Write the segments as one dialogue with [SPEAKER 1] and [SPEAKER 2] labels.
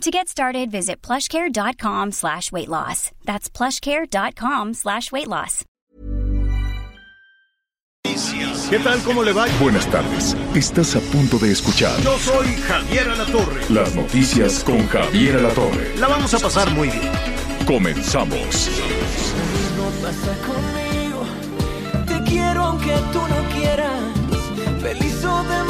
[SPEAKER 1] To get started, visit plushcare.com slash weight loss. That's plushcare.com slash weight loss.
[SPEAKER 2] ¿Qué tal? ¿Cómo le va?
[SPEAKER 3] Buenas tardes. Estás a punto de escuchar
[SPEAKER 2] Yo soy Javier Alatorre.
[SPEAKER 3] las noticias con Javier Alatorre.
[SPEAKER 2] La vamos a pasar muy bien.
[SPEAKER 3] Comenzamos.
[SPEAKER 4] no pasa conmigo. Te quiero aunque tú no quieras. Feliz o de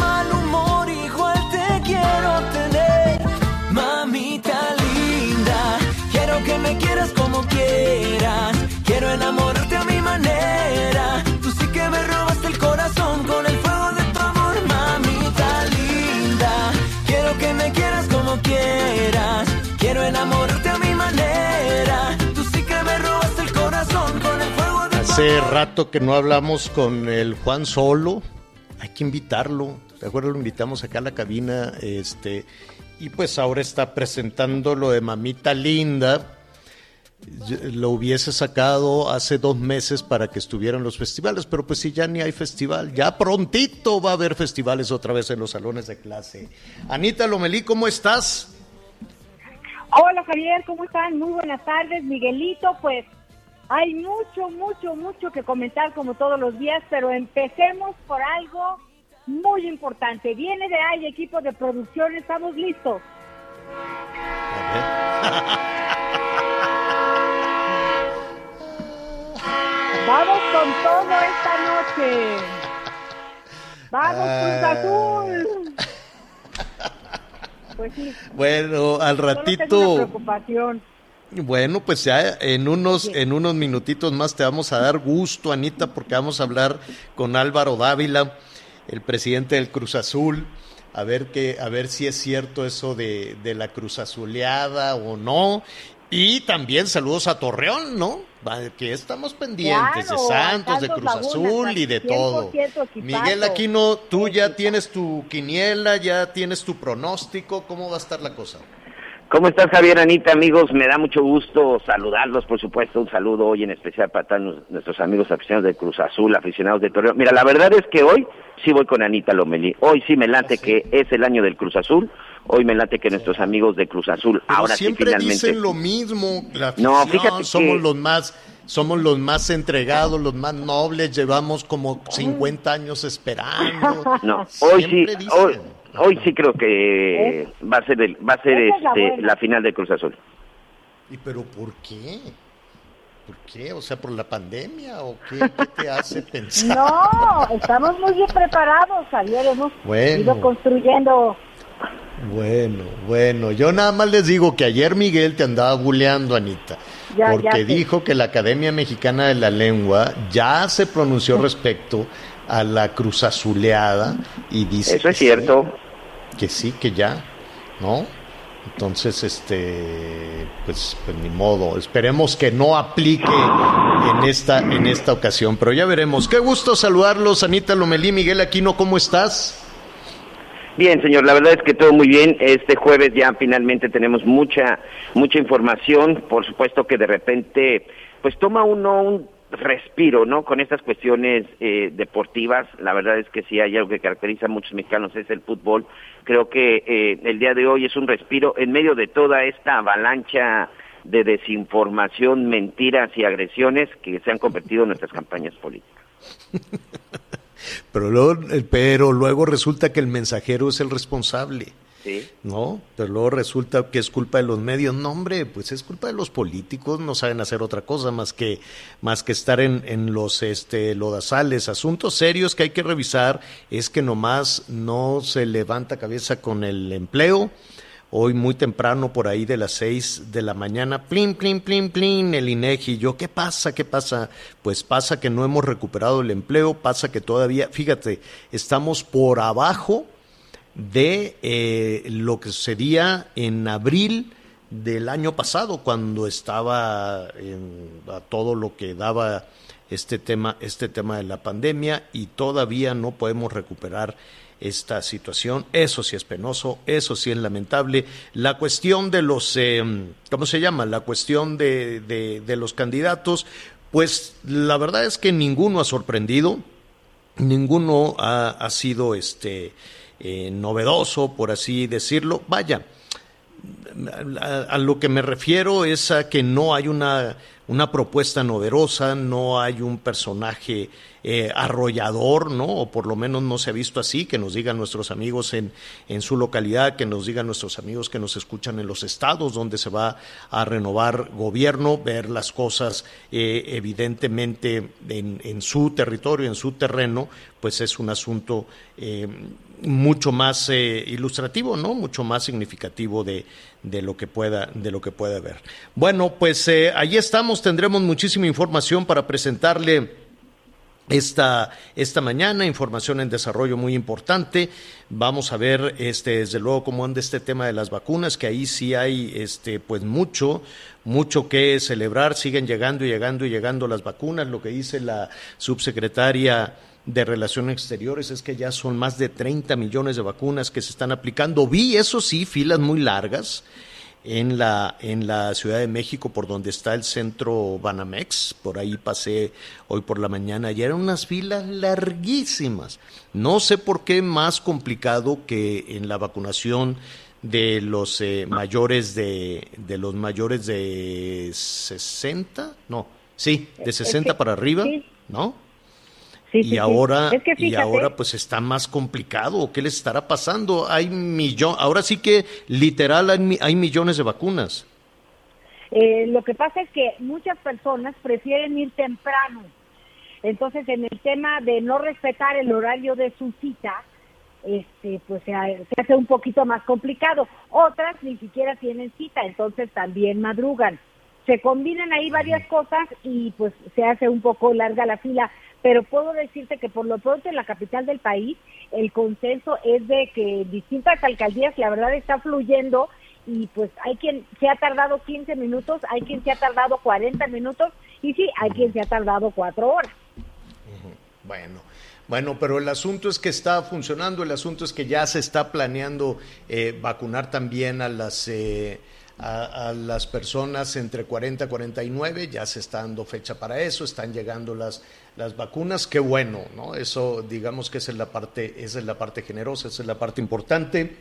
[SPEAKER 2] Hace rato que no hablamos con el Juan Solo. Hay que invitarlo. ¿De acuerdo? Lo invitamos acá a la cabina. Este, y pues ahora está presentando lo de Mamita Linda. Lo hubiese sacado hace dos meses para que estuvieran los festivales, pero pues si ya ni hay festival, ya prontito va a haber festivales otra vez en los salones de clase. Anita Lomelí, ¿cómo estás?
[SPEAKER 5] Hola Javier, ¿cómo están? Muy buenas tardes, Miguelito. Pues hay mucho, mucho, mucho que comentar como todos los días, pero empecemos por algo muy importante. Viene de ahí equipo de producción, estamos listos. Vamos con todo esta noche. Vamos Cruz Azul. Pues sí,
[SPEAKER 2] Bueno, al
[SPEAKER 5] solo tengo una
[SPEAKER 2] ratito.
[SPEAKER 5] preocupación.
[SPEAKER 2] Bueno, pues ya en unos, en unos minutitos más te vamos a dar gusto, Anita, porque vamos a hablar con Álvaro Dávila, el presidente del Cruz Azul, a ver que, a ver si es cierto eso de, de la Cruz Azuleada o no. Y también saludos a Torreón, ¿no? Que estamos pendientes
[SPEAKER 5] Claro,
[SPEAKER 2] de Santos, de Cruz
[SPEAKER 5] Laguna,
[SPEAKER 2] Azul y de
[SPEAKER 5] 100%
[SPEAKER 2] todo. Miguel Aquino, tú ya tienes tu quiniela, ya tienes tu pronóstico, ¿cómo va a estar la cosa?
[SPEAKER 6] ¿Cómo estás, Javier, Anita, amigos? Me da mucho gusto saludarlos, por supuesto. Un saludo hoy en especial para todos nuestros amigos aficionados de Cruz Azul, aficionados de Torreón. Mira, la verdad es que hoy sí voy con Anita Lomelí. Hoy sí me late que es el año del Cruz Azul. Hoy me late que nuestros amigos de Cruz Azul,
[SPEAKER 2] Pero
[SPEAKER 6] ahora sí
[SPEAKER 2] siempre
[SPEAKER 6] finalmente.
[SPEAKER 2] dicen lo mismo. La
[SPEAKER 6] No,
[SPEAKER 2] afición,
[SPEAKER 6] fíjate
[SPEAKER 2] somos
[SPEAKER 6] que-
[SPEAKER 2] los más, somos los más entregados, los más nobles. Llevamos como 50 años esperando.
[SPEAKER 6] No, hoy sí,
[SPEAKER 2] Siempre dicen.
[SPEAKER 6] hoy, hoy sí creo que va a ser el, va a ser
[SPEAKER 5] Esa es la
[SPEAKER 6] este, la final de Cruz Azul.
[SPEAKER 2] ¿Y pero por qué? ¿Por qué? O sea, por la pandemia o qué, ¿Qué te hace pensar?
[SPEAKER 5] No, estamos muy bien preparados, Javier. Hemos
[SPEAKER 2] Bueno.
[SPEAKER 5] ido construyendo.
[SPEAKER 2] Bueno, bueno, yo nada más les digo que ayer Miguel te andaba buleando, Anita,
[SPEAKER 5] Ya,
[SPEAKER 2] porque
[SPEAKER 5] ya
[SPEAKER 2] dijo que la Academia Mexicana de la Lengua ya se pronunció respecto a la cruz azuleada y dice
[SPEAKER 6] Eso es
[SPEAKER 2] que sí,
[SPEAKER 6] cierto.
[SPEAKER 2] Que sí, que ya, ¿no? Entonces, este, pues, pues ni modo. Esperemos que no aplique en esta, en esta ocasión, pero ya veremos. Qué gusto saludarlos, Anita Lomelí, Miguel Aquino, ¿cómo estás?
[SPEAKER 6] Bien, señor, la verdad es que todo muy bien. Este jueves ya finalmente tenemos mucha mucha información. Por supuesto que de repente, pues toma uno un respiro, ¿no? Con estas cuestiones eh, deportivas. La verdad es que sí hay algo que caracteriza a muchos mexicanos, es el fútbol. Creo que eh, el día de hoy es un respiro en medio de toda esta avalancha de desinformación, mentiras y agresiones que se han convertido en nuestras campañas políticas.
[SPEAKER 2] Pero luego, eh, pero luego resulta que el mensajero es el responsable, ¿no? Pero luego resulta que es culpa de los medios. No, hombre, pues es culpa de los políticos, no saben hacer otra cosa más que, más que estar en, en los este, lodazales. Asuntos serios que hay que revisar es que nomás no se levanta cabeza con el empleo. Hoy muy temprano, por ahí de las seis de la mañana, plin, plin, plin, plin, el INEGI. Yo, ¿qué pasa? ¿Qué pasa? Pues pasa que no hemos recuperado el empleo, pasa que todavía, fíjate, estamos por abajo de eh, lo que sucedía en abril del año pasado, cuando estaba en, a todo lo que daba este tema, este tema de la pandemia y todavía no podemos recuperar esta situación. Eso sí es penoso, eso sí es lamentable. La cuestión de los, eh, ¿cómo se llama? La cuestión de, de, los candidatos, pues la verdad es que ninguno ha sorprendido, ninguno ha, ha sido este, eh, novedoso, por así decirlo. Vaya, a, lo que me refiero es a que no hay una, una propuesta novedosa, no hay un personaje eh, arrollador, ¿no? O por lo menos no se ha visto así, que nos digan nuestros amigos en, en su localidad, que nos digan nuestros amigos que nos escuchan en los estados donde se va a renovar gobierno, ver las cosas eh, evidentemente en, en, su territorio, en su terreno, pues es un asunto eh, mucho más ilustrativo, ¿no? Mucho más significativo de, de lo que pueda de lo que ver. Bueno, pues allí estamos, tendremos muchísima información para presentarle esta, esta mañana, información en desarrollo muy importante. Vamos a ver, este, desde luego, cómo anda este tema de las vacunas, que ahí sí hay, este, pues mucho, mucho que celebrar. Siguen llegando y llegando y llegando las vacunas. Lo que dice la subsecretaria de Relaciones Exteriores es que ya son más de 30 millones de vacunas que se están aplicando. Vi, eso sí, filas muy largas en la, en la Ciudad de México, por donde está el centro Banamex. Por ahí pasé hoy por la mañana y eran unas filas larguísimas. No sé por qué más complicado que en la vacunación de los eh, mayores de, de los mayores de 60, no, sí, de 60 para arriba, ¿no? Y ahora y ahora pues está más complicado. ¿Qué les estará pasando? Hay millón, ahora sí que literal hay, millones de vacunas.
[SPEAKER 5] Eh, lo que pasa es que muchas personas prefieren ir temprano. Entonces, en el tema de no respetar el horario de su cita, este, pues se, se hace un poquito más complicado. Otras ni siquiera tienen cita, entonces también madrugan. Se combinan ahí varias cosas y pues se hace un poco larga la fila pero puedo decirte que por lo pronto en la capital del país el consenso es de que distintas alcaldías la verdad está fluyendo y pues hay quien se ha tardado 15 minutos, hay quien se ha tardado 40 minutos y sí, hay quien se ha tardado 4 horas.
[SPEAKER 2] Bueno. Bueno, pero el asunto es que está funcionando, el asunto es que ya se está planeando eh, vacunar también a las eh, a, las personas entre 40 y 49, ya se está dando fecha para eso, están llegando las, las vacunas, qué bueno, ¿no? Eso digamos que esa es la parte, esa es la parte generosa, esa es la parte importante.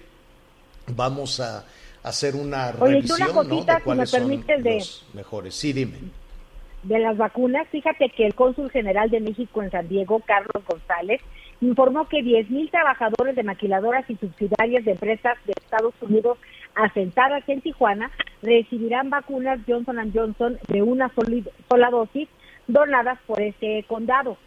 [SPEAKER 2] Vamos a, hacer una revisión ¿no? de cuáles son los mejores. Sí, dime.
[SPEAKER 5] De las vacunas, fíjate que el cónsul general de México en San Diego, Carlos González, informó que 10.000 trabajadores de maquiladoras y subsidiarias de empresas de Estados Unidos asentadas en Tijuana recibirán vacunas Johnson Johnson de una sola dosis donadas por este condado.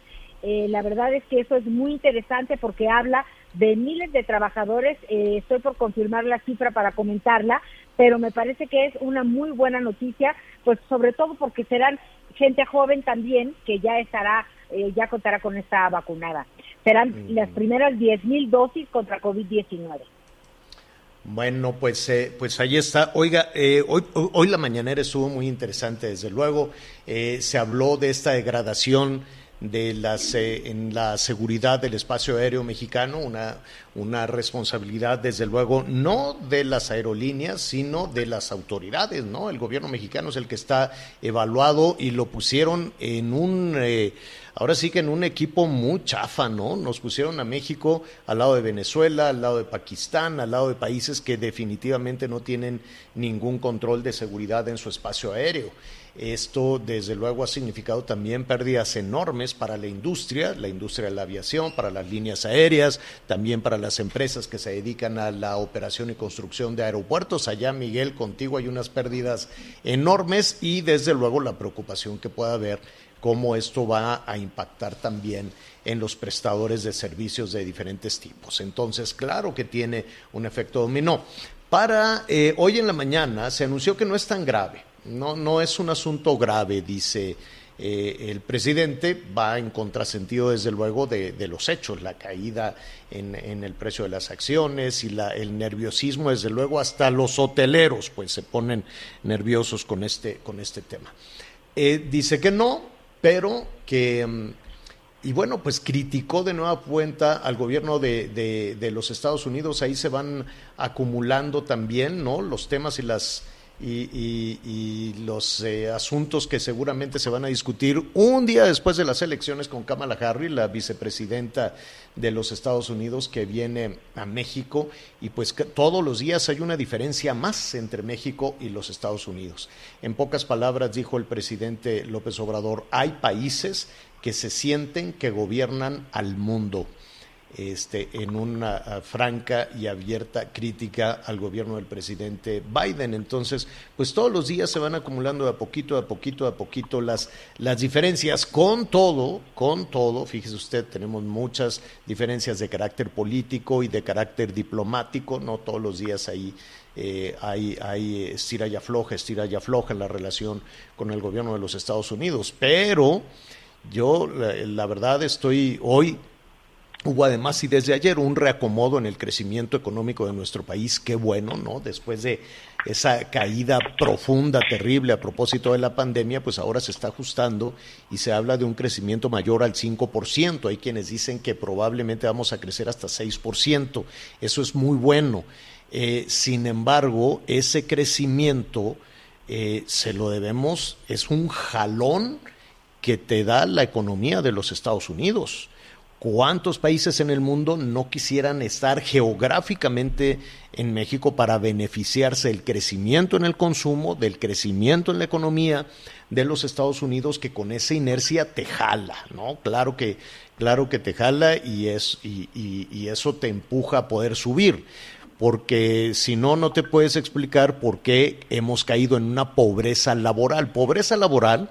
[SPEAKER 5] Eh, la verdad es que eso es muy interesante porque habla de miles de trabajadores. Eh, estoy por confirmar la cifra para comentarla, pero me parece que es una muy buena noticia, pues sobre todo porque serán gente joven también que ya estará, eh, ya contará con esta vacunada. Serán las primeras 10 mil dosis contra COVID-19.
[SPEAKER 2] Bueno, pues, eh, pues ahí está. Oiga, eh, hoy, hoy la mañanera estuvo muy interesante, desde luego. Eh, se habló de esta degradación de las, en la seguridad del espacio aéreo mexicano, una, una responsabilidad, desde luego, no de las aerolíneas, sino de las autoridades, ¿no? El gobierno mexicano es el que está evaluado y lo pusieron en un ahora sí que en un equipo muy chafa, ¿no? Nos pusieron a México al lado de Venezuela, al lado de Pakistán, al lado de países que definitivamente no tienen ningún control de seguridad en su espacio aéreo. Esto, desde luego, ha significado también pérdidas enormes para la industria, la industria de la aviación, para las líneas aéreas, también para las empresas que se dedican a la operación y construcción de aeropuertos. Allá, Miguel, contigo hay unas pérdidas enormes y, desde luego, la preocupación que pueda haber cómo esto va a impactar también en los prestadores de servicios de diferentes tipos. Entonces, claro que tiene un efecto dominó. Para eh, hoy en la mañana se anunció que no es tan grave, no, no es un asunto grave, dice eh, el presidente, va en contrasentido desde luego de, los hechos, la caída en, el precio de las acciones y la, el nerviosismo, desde luego hasta los hoteleros pues se ponen nerviosos con este, con este tema. Eh, dice que no, pero que mm, y bueno, pues criticó de nueva cuenta al gobierno de, de, los Estados Unidos. Ahí se van acumulando también, ¿no? Los temas y las y, los eh, asuntos que seguramente se van a discutir un día después de las elecciones con Kamala Harris, la vicepresidenta de los Estados Unidos que viene a México y pues todos los días hay una diferencia más entre México y los Estados Unidos. En pocas palabras dijo el presidente López Obrador, hay países que se sienten que gobiernan al mundo este, en una ah, franca y abierta crítica al gobierno del presidente Biden. Entonces, pues todos los días se van acumulando de a poquito, de a poquito, de a poquito las, las diferencias. Con todo, con todo, fíjese usted, tenemos muchas diferencias de carácter político y de carácter diplomático, no todos los días ahí eh, hay, hay estira y afloja, en la relación con el gobierno de los Estados Unidos. Pero yo, la verdad, estoy hoy Hubo además y desde ayer un reacomodo en el crecimiento económico de nuestro país, qué bueno, ¿no? Después de esa caída profunda, terrible a propósito de la pandemia, pues ahora se está ajustando y se habla de un crecimiento mayor al 5%. Hay quienes dicen que probablemente vamos a crecer hasta 6%. Eso es muy bueno. Eh, sin embargo, ese crecimiento eh, se lo debemos, es un jalón que te da la economía de los Estados Unidos. ¿Cuántos países en el mundo no quisieran estar geográficamente en México para beneficiarse del crecimiento en el consumo, del crecimiento en la economía de los Estados Unidos que con esa inercia te jala, ¿no? Claro que, claro que te jala y, es, y, y eso te empuja a poder subir porque si no, no te puedes explicar por qué hemos caído en una pobreza laboral. Pobreza laboral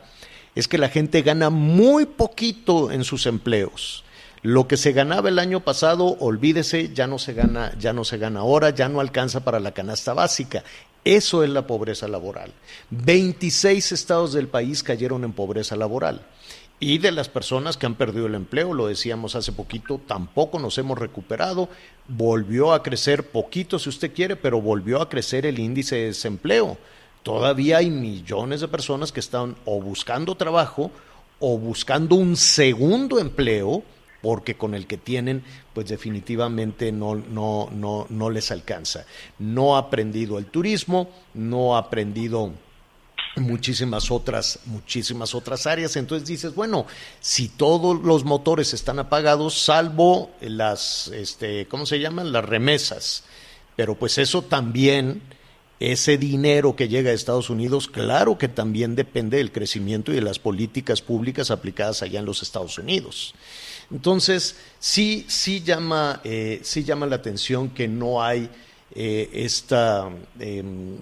[SPEAKER 2] es que la gente gana muy poquito en sus empleos. Lo que se ganaba el año pasado, olvídese, ya no se gana, ya no se gana ahora, ya no alcanza para la canasta básica. Eso es la pobreza laboral. 26 estados del país cayeron en pobreza laboral. Y de las personas que han perdido el empleo, lo decíamos hace poquito, tampoco nos hemos recuperado. Volvió a crecer poquito, si usted quiere, pero volvió a crecer el índice de desempleo. Todavía hay millones de personas que están o buscando trabajo o buscando un segundo empleo porque con el que tienen, pues definitivamente no, no, no, no les alcanza. No ha aprendido el turismo, no ha aprendido muchísimas otras, muchísimas otras áreas. Entonces dices, bueno, si todos los motores están apagados, salvo las, este, ¿cómo se llaman? Las remesas. Pero pues eso también, ese dinero que llega a Estados Unidos, claro que también depende del crecimiento y de las políticas públicas aplicadas allá en los Estados Unidos. Entonces, sí, sí llama, eh, sí llama la atención que no hay eh, esta, em,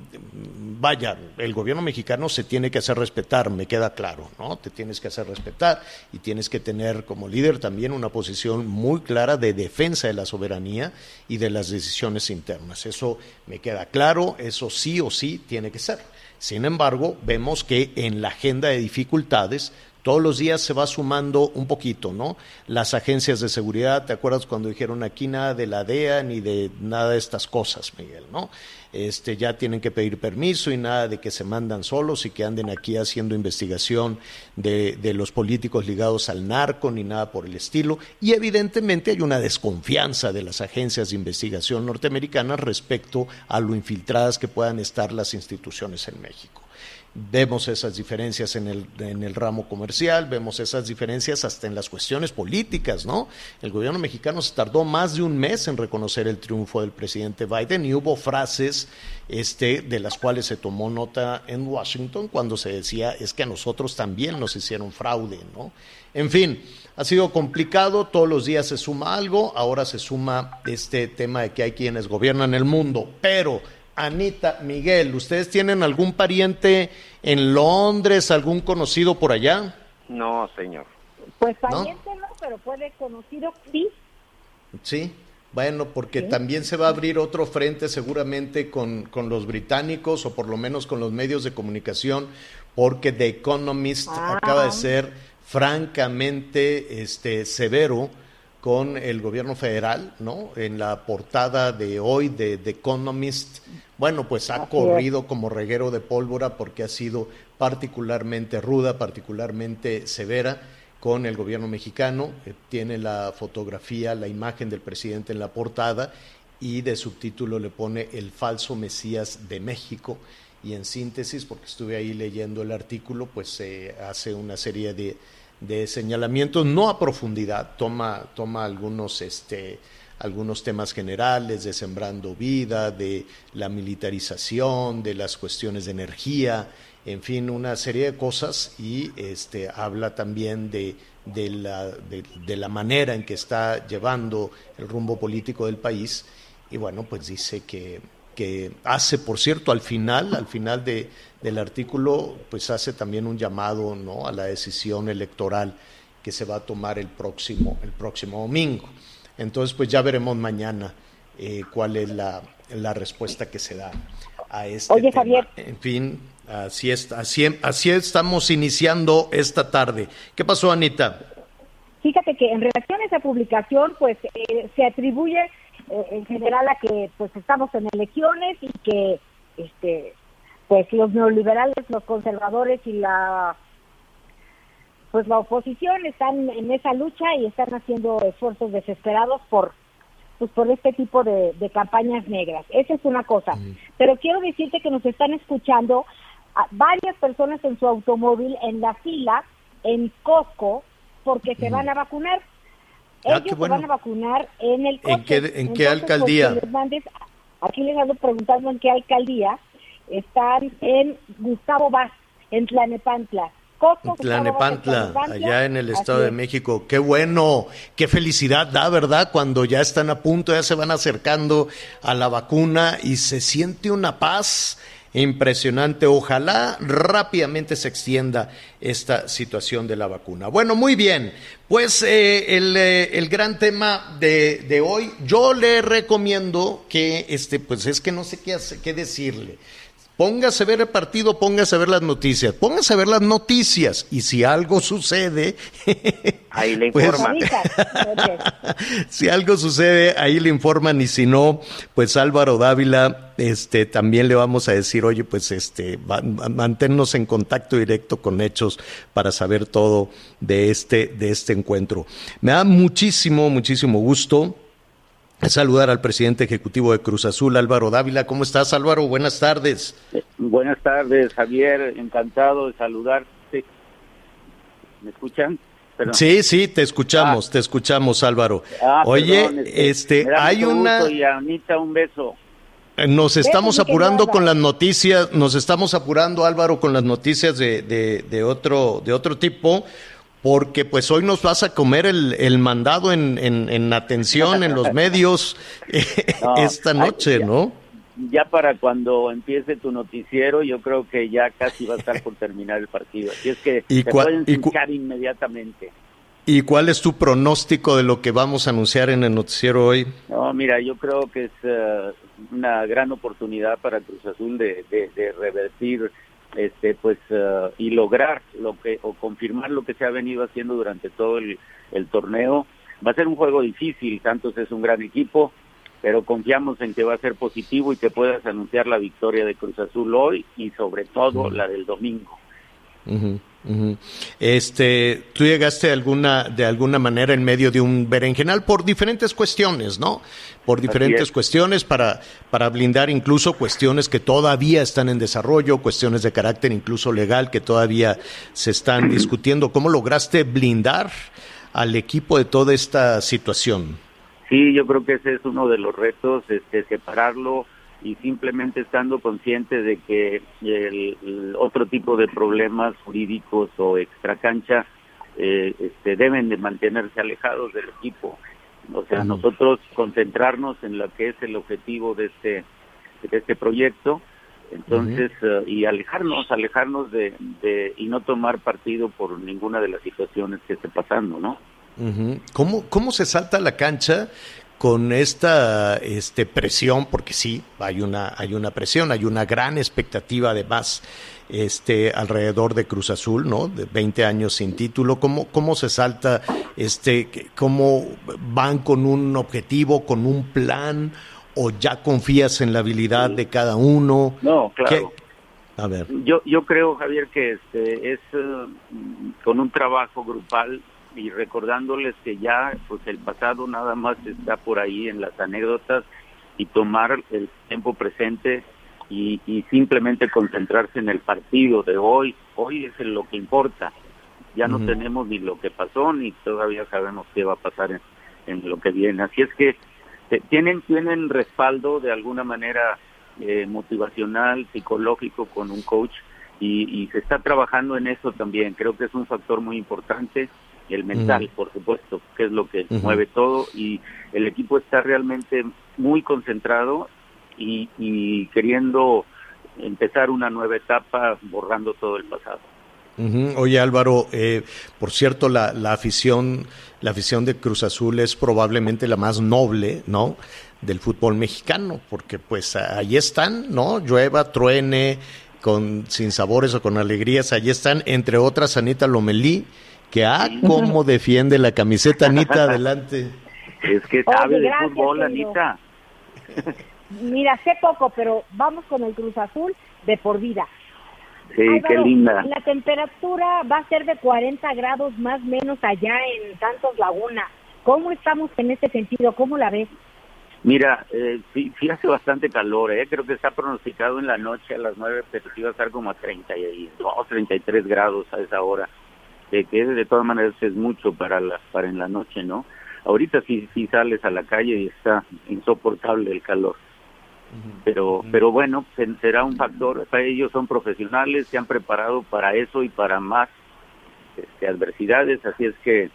[SPEAKER 2] vaya, el gobierno mexicano se tiene que hacer respetar, me queda claro, ¿no? Te tienes que hacer respetar y tienes que tener como líder también una posición muy clara de defensa de la soberanía y de las decisiones internas. Eso me queda claro, eso sí o sí tiene que ser. Sin embargo, vemos que en la agenda de dificultades todos los días se va sumando un poquito, ¿no? Las agencias de seguridad, ¿te acuerdas cuando dijeron aquí nada de la DEA ni de nada de estas cosas, Miguel, ¿no? Este, ya tienen que pedir permiso y nada de que se mandan solos y que anden aquí haciendo investigación de, de los políticos ligados al narco ni nada por el estilo. Y evidentemente hay una desconfianza de las agencias de investigación norteamericanas respecto a lo infiltradas que puedan estar las instituciones en México. Vemos esas diferencias en el, en el ramo comercial, vemos esas diferencias hasta en las cuestiones políticas, ¿no? El gobierno mexicano se tardó más de un mes en reconocer el triunfo del presidente Biden y hubo frases este, de las cuales se tomó nota en Washington cuando se decía es que a nosotros también nos hicieron fraude, ¿no? En fin, ha sido complicado, todos los días se suma algo, ahora se suma este tema de que hay quienes gobiernan el mundo, pero Anita, Miguel, ¿ustedes tienen algún pariente en Londres, algún conocido por allá?
[SPEAKER 6] No, señor.
[SPEAKER 5] Pues pariente ¿No? pero puede conocido sí.
[SPEAKER 2] Sí, bueno, porque también se va a abrir otro frente seguramente con, con, los británicos o por lo menos con los medios de comunicación, porque The Economist ah. acaba de ser francamente este, severo con el gobierno federal, ¿no? En la portada de hoy de The Economist, bueno, pues ha corrido como reguero de pólvora porque ha sido particularmente ruda, particularmente severa con el gobierno mexicano. Eh, tiene la fotografía, la imagen del presidente en la portada y de subtítulo le pone El falso Mesías de México. Y en síntesis, porque estuve ahí leyendo el artículo, pues se hace una serie de de señalamientos, no a profundidad, toma, toma algunos, este, algunos temas generales de sembrando vida, de la militarización, de las cuestiones de energía, en fin, una serie de cosas y este, habla también de, de, la, de, la manera en que está llevando el rumbo político del país y bueno, pues dice que, que hace, por cierto, al final, al final de, del artículo, pues hace también un llamado ¿no? a la decisión electoral que se va a tomar el próximo, el próximo domingo. Entonces, pues ya veremos mañana eh, cuál es la, la, respuesta que se da a este
[SPEAKER 5] Oye,
[SPEAKER 2] tema.
[SPEAKER 5] Javier.
[SPEAKER 2] En fin, así, es, así, así estamos iniciando esta tarde. ¿Qué pasó, Anita?
[SPEAKER 5] Fíjate que en relación a esa publicación, pues eh, se atribuye eh, en general a que pues estamos en elecciones y que este pues los neoliberales, los conservadores y la pues la oposición están en esa lucha y están haciendo esfuerzos desesperados por pues por este tipo de, de campañas negras. Esa es una cosa. Pero quiero decirte que nos están escuchando a varias personas en su automóvil en la fila en Costco porque se van a vacunar.
[SPEAKER 2] Ah,
[SPEAKER 5] Ellos
[SPEAKER 2] bueno.
[SPEAKER 5] se van a vacunar en el
[SPEAKER 2] ¿En qué-
[SPEAKER 5] coche.
[SPEAKER 2] en qué
[SPEAKER 5] Entonces,
[SPEAKER 2] alcaldía?
[SPEAKER 5] mandes- aquí les ando preguntando en qué alcaldía. Están en Gustavo Vaz, en Tlanepantla. Costco, Gustavo Vaz,
[SPEAKER 2] Tlanepantla, allá en el
[SPEAKER 5] Así
[SPEAKER 2] Estado de. México. Qué bueno, qué felicidad da, ¿verdad? Cuando ya están a punto, ya se van acercando a la vacuna y se siente una paz impresionante. Ojalá rápidamente se extienda esta situación de la vacuna. Bueno, muy bien. Pues eh, el, eh, el gran tema de, de hoy, yo le recomiendo que, este, pues es que no sé qué, hace- qué decirle. Póngase a ver el partido, póngase a ver las noticias, póngase a ver las noticias y si algo sucede,
[SPEAKER 6] Ahí le
[SPEAKER 2] Pues-
[SPEAKER 6] informa.
[SPEAKER 5] Ahorita, ok.
[SPEAKER 2] si algo sucede, ahí le informan y si no, pues Álvaro Dávila, este, también le vamos a decir, oye, pues este, va- manténnos en contacto directo con Hechos para saber todo de este, de este encuentro. Me da muchísimo, muchísimo gusto saludar al presidente ejecutivo de Cruz Azul, Álvaro Dávila. ¿Cómo estás, Álvaro? Buenas tardes.
[SPEAKER 7] Buenas tardes, Javier. Encantado de saludarte. ¿Me escuchan? Perdón.
[SPEAKER 2] Sí, sí, te escuchamos, te escuchamos, Álvaro.
[SPEAKER 7] Ah,
[SPEAKER 2] Oye,
[SPEAKER 7] perdón, este,
[SPEAKER 2] este, hay una,
[SPEAKER 7] y a Anita un beso.
[SPEAKER 2] eh, nos estamos apurando
[SPEAKER 5] Álvaro.
[SPEAKER 2] con las noticias, nos estamos apurando, Álvaro, con las noticias de, de, de otro, de otro tipo, porque pues hoy nos vas a comer el, el mandado en, en, en atención en los medios eh,
[SPEAKER 7] No,
[SPEAKER 2] esta noche,
[SPEAKER 7] ya.
[SPEAKER 2] ¿no?
[SPEAKER 7] Ya para cuando empiece tu noticiero, yo creo que ya casi va a estar por terminar el partido. Así es que
[SPEAKER 2] ¿Y
[SPEAKER 7] te pueden hinchar inmediatamente.
[SPEAKER 2] ¿Y cuál es tu pronóstico de lo que vamos a anunciar en el noticiero hoy?
[SPEAKER 7] No, mira, yo creo que es eh, una gran oportunidad para Cruz Azul de, de, de revertir este pues eh, y lograr lo que o confirmar lo que se ha venido haciendo durante todo el, el torneo. Va a ser un juego difícil, Santos es un gran equipo, pero confiamos en que va a ser positivo y que puedas anunciar la victoria de Cruz Azul hoy y sobre todo la del domingo.
[SPEAKER 2] Este, tú llegaste de alguna, de alguna manera en medio de un berenjenal por diferentes cuestiones, ¿no? Por diferentes
[SPEAKER 7] es.
[SPEAKER 2] cuestiones para, para blindar incluso cuestiones que todavía están en desarrollo, cuestiones de carácter incluso legal que todavía se están discutiendo. ¿Cómo lograste blindar al equipo de toda esta situación?
[SPEAKER 7] Sí, yo creo que ese es uno de los retos, este, separarlo y simplemente estando consciente de que el, el otro tipo de problemas jurídicos o extracancha eh, este, deben de mantenerse alejados del equipo. O sea, nosotros concentrarnos en lo que es el objetivo de este de este proyecto, entonces eh, y alejarnos, alejarnos de, de y no tomar partido por ninguna de las situaciones que esté pasando, ¿no?
[SPEAKER 2] ¿Cómo, ¿Cómo se salta a la cancha con esta este, presión? Porque sí, hay una, hay una presión, hay una gran expectativa además este, alrededor de Cruz Azul, ¿no? De 20 años sin título. ¿Cómo, cómo se salta este, cómo van con un objetivo, con un plan, o ya confías en la habilidad de cada uno.
[SPEAKER 7] No, claro.
[SPEAKER 2] A ver.
[SPEAKER 7] Yo, yo creo, Javier, que este es eh, con un trabajo grupal y recordándoles que ya pues el pasado nada más está por ahí en las anécdotas y tomar el tiempo presente y, simplemente concentrarse en el partido de hoy. Hoy es lo que importa. Ya no tenemos ni lo que pasó ni todavía sabemos qué va a pasar en, en lo que viene. Así es que eh, tienen tienen respaldo de alguna manera eh, motivacional, psicológico con un coach y, se está trabajando en eso también. Creo que es un factor muy importante, el mental, por supuesto, que es lo que mueve todo y el equipo está realmente muy concentrado y, queriendo empezar una nueva etapa borrando todo el pasado.
[SPEAKER 2] Oye Álvaro, eh, por cierto, la, la, afición, la afición de Cruz Azul es probablemente la más noble, ¿no? del fútbol mexicano, porque pues ahí están, ¿no? Llueva, truene, con sin sabores o con alegrías, ahí están, entre otras Anita Lomelí, que ah, cómo defiende la camiseta Anita adelante.
[SPEAKER 7] Es que sabe de fútbol, Anita.
[SPEAKER 5] Mira, sé poco, pero vamos con el Cruz Azul de por vida.
[SPEAKER 7] Sí, qué linda.
[SPEAKER 5] La temperatura va a ser de 40 grados más o menos allá en Santos Laguna. ¿Cómo estamos en ese sentido? ¿Cómo la ves?
[SPEAKER 7] Mira, eh, sí, sí, hace bastante calor, ¿eh? creo que está pronosticado en la noche a las 9, pero sí va a estar como a 32, 33 grados a esa hora, que de todas maneras es mucho para, la, para en la noche, ¿no? Ahorita sí, sí sales a la calle y está insoportable el calor. Pero, pero bueno, será un factor, para ellos son profesionales, se han preparado para eso y para más este, adversidades, así es que eh,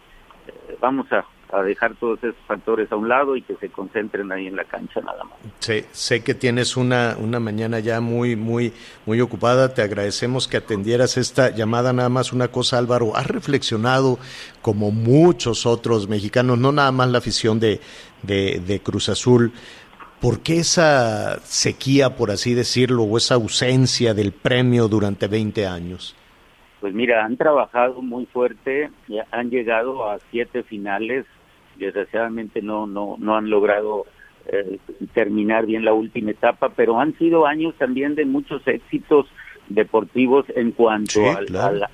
[SPEAKER 7] vamos a a dejar todos esos factores a un lado y que se concentren ahí en la cancha nada más.
[SPEAKER 2] Sí, sé que tienes una, una mañana ya muy, muy, muy ocupada. Te agradecemos que atendieras esta llamada. Nada más una cosa, Álvaro. ¿Has reflexionado, como muchos otros mexicanos, no nada más la afición de, de, de Cruz Azul, ¿por qué esa sequía, por así decirlo, o esa ausencia del premio durante 20 años?
[SPEAKER 7] Pues mira, han trabajado muy fuerte, han llegado a siete finales desgraciadamente no, no, no han logrado eh, terminar bien la última etapa, pero han sido años también de muchos éxitos deportivos en cuanto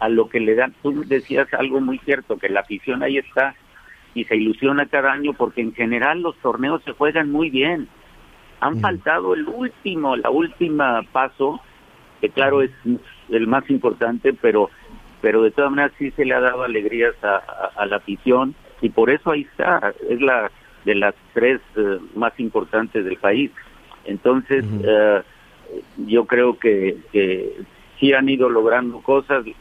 [SPEAKER 7] a, lo que le dan. Tú decías algo muy cierto, que la afición ahí está y se ilusiona cada año porque en general los torneos se juegan muy bien. Han mm. faltado el último, la última paso, que claro es el más importante, pero pero de todas maneras sí se le ha dado alegrías a la afición y por eso ahí está, es la de las tres eh, más importantes del país. Entonces, eh, yo creo que, que sí han ido logrando cosas eh,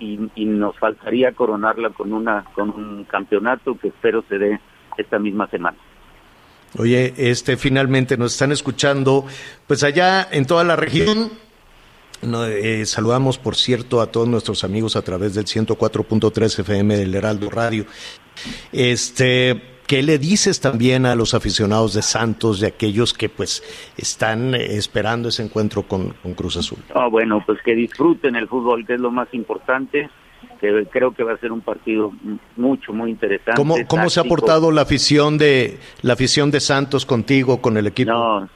[SPEAKER 7] y, y, nos faltaría coronarla con una con un campeonato que espero se dé esta misma semana.
[SPEAKER 2] Oye, este finalmente nos están escuchando, pues allá en toda la región. saludamos, por cierto, a todos nuestros amigos a través del 104.3 FM del Heraldo Radio este, ¿qué le dices también a los aficionados de Santos, de aquellos que pues están esperando ese encuentro con, Cruz Azul?
[SPEAKER 7] Ah, bueno, pues que disfruten el fútbol, que es lo más importante. Que creo que va a ser un partido mucho muy interesante.
[SPEAKER 2] ¿Cómo, cómo se ha portado la afición de la afición de Santos contigo, con el equipo?
[SPEAKER 7] No,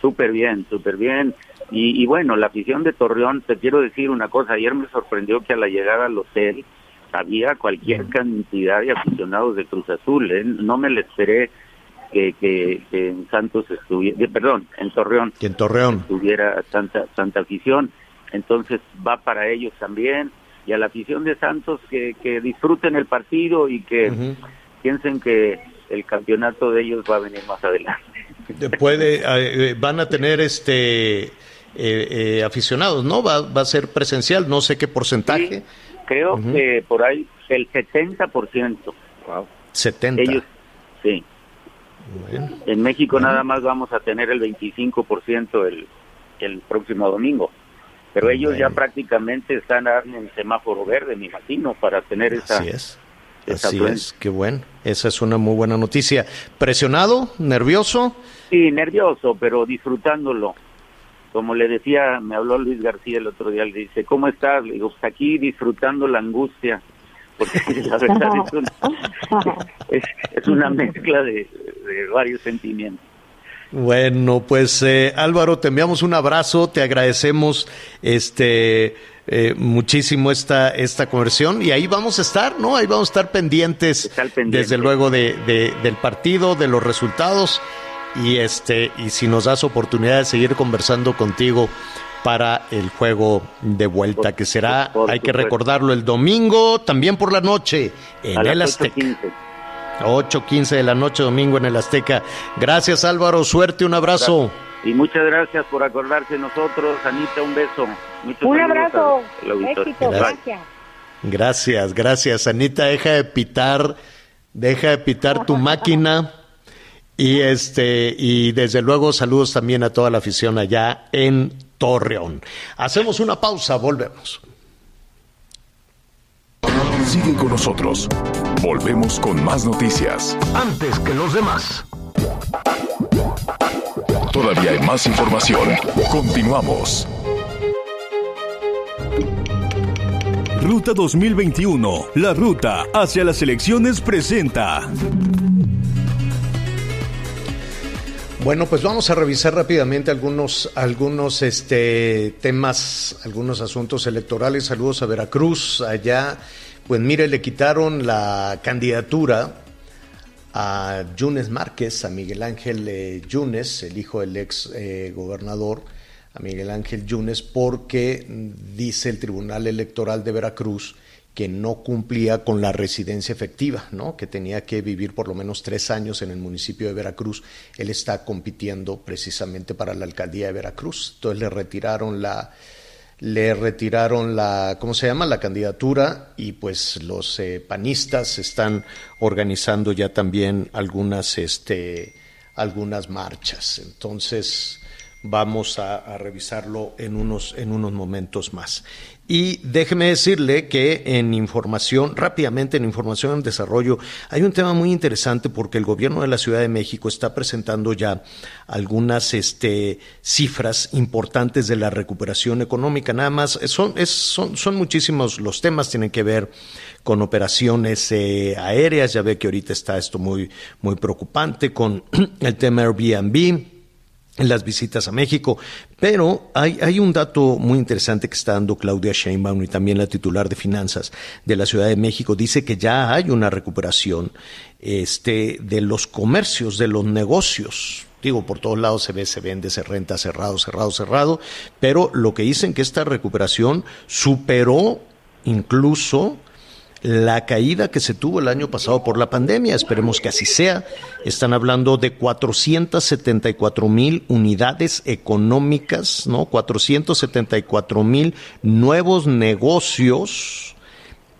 [SPEAKER 7] súper bien, súper bien. Y, y, bueno, la afición de Torreón, te quiero decir una cosa, ayer me sorprendió que a la llegada al hotel había cualquier cantidad de aficionados de Cruz Azul. ¿eh? No me le esperé que, que, en Santos estuviera, perdón, en Torreón,
[SPEAKER 2] que en Torreón
[SPEAKER 7] tuviera tanta, tanta afición. Entonces va para ellos también y a la afición de Santos que, que disfruten el partido y que piensen que el campeonato de ellos va a venir más adelante.
[SPEAKER 2] Puede, eh, van a tener este eh, aficionados, ¿no? Va, va a ser presencial, no sé qué porcentaje.
[SPEAKER 7] Creo que por ahí el 70%.
[SPEAKER 2] Wow. 70.
[SPEAKER 7] Ellos, sí. En México nada más vamos a tener el 25% el, el próximo domingo. Pero ellos ya prácticamente están en semáforo verde, me imagino, para tener esa...
[SPEAKER 2] Así es. Así es, qué bueno. Esa es una muy buena noticia. ¿Presionado? ¿Nervioso?
[SPEAKER 7] Sí, nervioso, pero disfrutándolo como le decía, me habló Luis García el otro día, le dice, ¿cómo estás? Le digo, pues aquí disfrutando la angustia porque la verdad es una, es, una mezcla de, varios sentimientos.
[SPEAKER 2] Bueno, pues eh, Álvaro, te enviamos un abrazo, te agradecemos este eh, muchísimo esta, esta conversión y ahí vamos a estar, ¿no? Ahí vamos a estar pendientes, desde luego de, del partido, de los resultados y este y si nos das oportunidad de seguir conversando contigo para el juego de vuelta que será, hay que recordarlo el domingo, también por la noche en el Azteca. 8.15 de la noche domingo en el Azteca. Gracias Álvaro, suerte, un abrazo.
[SPEAKER 7] Y muchas gracias por acordarse de nosotros. Anita, un beso.
[SPEAKER 5] un abrazo. Éxito, gracias.
[SPEAKER 2] Gracias, gracias. Anita, deja de pitar, deja de pitar tu máquina. Y este, y desde luego saludos también a toda la afición allá en Torreón. Hacemos una pausa, volvemos.
[SPEAKER 3] Sigue con nosotros. Volvemos con más noticias.
[SPEAKER 2] Antes que los demás.
[SPEAKER 3] Todavía hay más información. Continuamos.
[SPEAKER 8] Ruta 2021, la ruta hacia las elecciones presenta.
[SPEAKER 2] Bueno, pues vamos a revisar rápidamente algunos, algunos este, temas, algunos asuntos electorales. Saludos a Veracruz. Allá, pues mire, le quitaron la candidatura a Yunes Márquez, a Miguel Ángel eh, Yunes, el hijo del ex eh, gobernador, a Miguel Ángel Yunes, porque dice el Tribunal Electoral de Veracruz que no cumplía con la residencia efectiva, ¿no? que tenía que vivir por lo menos tres años en el municipio de Veracruz. Él está compitiendo precisamente para la alcaldía de Veracruz. Entonces le retiraron la, le retiraron la, ¿cómo se llama? La candidatura y pues los eh, panistas están organizando ya también algunas, este, algunas marchas. Entonces vamos a, a revisarlo en unos, en unos momentos más. Y déjeme decirle que en información, rápidamente en información en desarrollo, hay un tema muy interesante porque el gobierno de la Ciudad de México está presentando ya algunas este, cifras importantes de la recuperación económica. Nada más, son, es, son, son muchísimos los temas, tienen que ver con operaciones eh, aéreas, ya ve que ahorita está esto muy, muy preocupante, con el tema Airbnb en las visitas a México. Pero hay, hay, un dato muy interesante que está dando Claudia Sheinbaum y también la titular de finanzas de la Ciudad de México. Dice que ya hay una recuperación este, de los comercios, de los negocios. Digo, por todos lados se ve, se vende, se renta, cerrado, cerrado, cerrado. Pero lo que dicen que esta recuperación superó incluso la caída que se tuvo el año pasado por la pandemia. Esperemos que así sea. Están hablando de 474 mil unidades económicas, ¿no? 474 mil nuevos negocios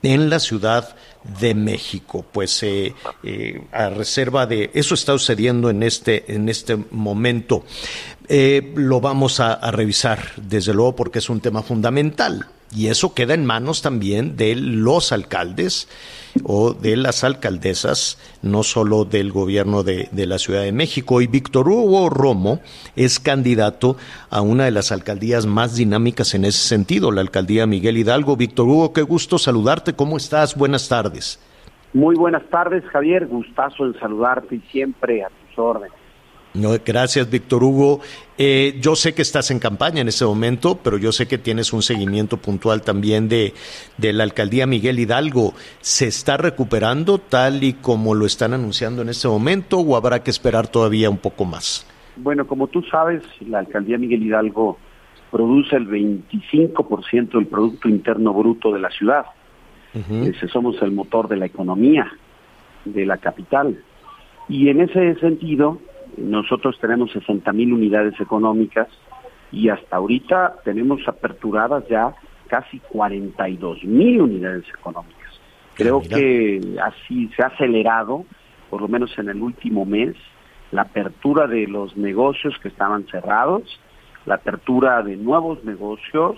[SPEAKER 2] en la ciudad de México. Pues eh, eh, a reserva de eso está sucediendo en este en este momento. Eh, lo vamos a revisar desde luego porque es un tema fundamental y eso queda en manos también de los alcaldes o de las alcaldesas, no solo del gobierno de, la Ciudad de México. Y Víctor Hugo Romo es candidato a una de las alcaldías más dinámicas en ese sentido, la alcaldía Miguel Hidalgo. Víctor Hugo, qué gusto saludarte. ¿Cómo estás? Buenas tardes.
[SPEAKER 9] Muy buenas tardes, Javier. Gustazo en saludarte y siempre a tus órdenes.
[SPEAKER 2] No, gracias, Víctor Hugo. Eh, yo sé que estás en campaña en este momento, pero yo sé que tienes un seguimiento puntual también de, de la alcaldía Miguel Hidalgo. ¿Se está recuperando tal y como lo están anunciando en este momento o habrá que esperar todavía un poco más?
[SPEAKER 9] Bueno, como tú sabes, la alcaldía Miguel Hidalgo produce el 25% del Producto Interno Bruto de la ciudad. Ese somos el motor de la economía de la capital. Y en ese sentido, nosotros tenemos 60 mil unidades económicas y hasta ahorita tenemos aperturadas ya casi 42 mil unidades económicas. Creo que así se ha acelerado, por lo menos en el último mes, la apertura de los negocios que estaban cerrados, la apertura de nuevos negocios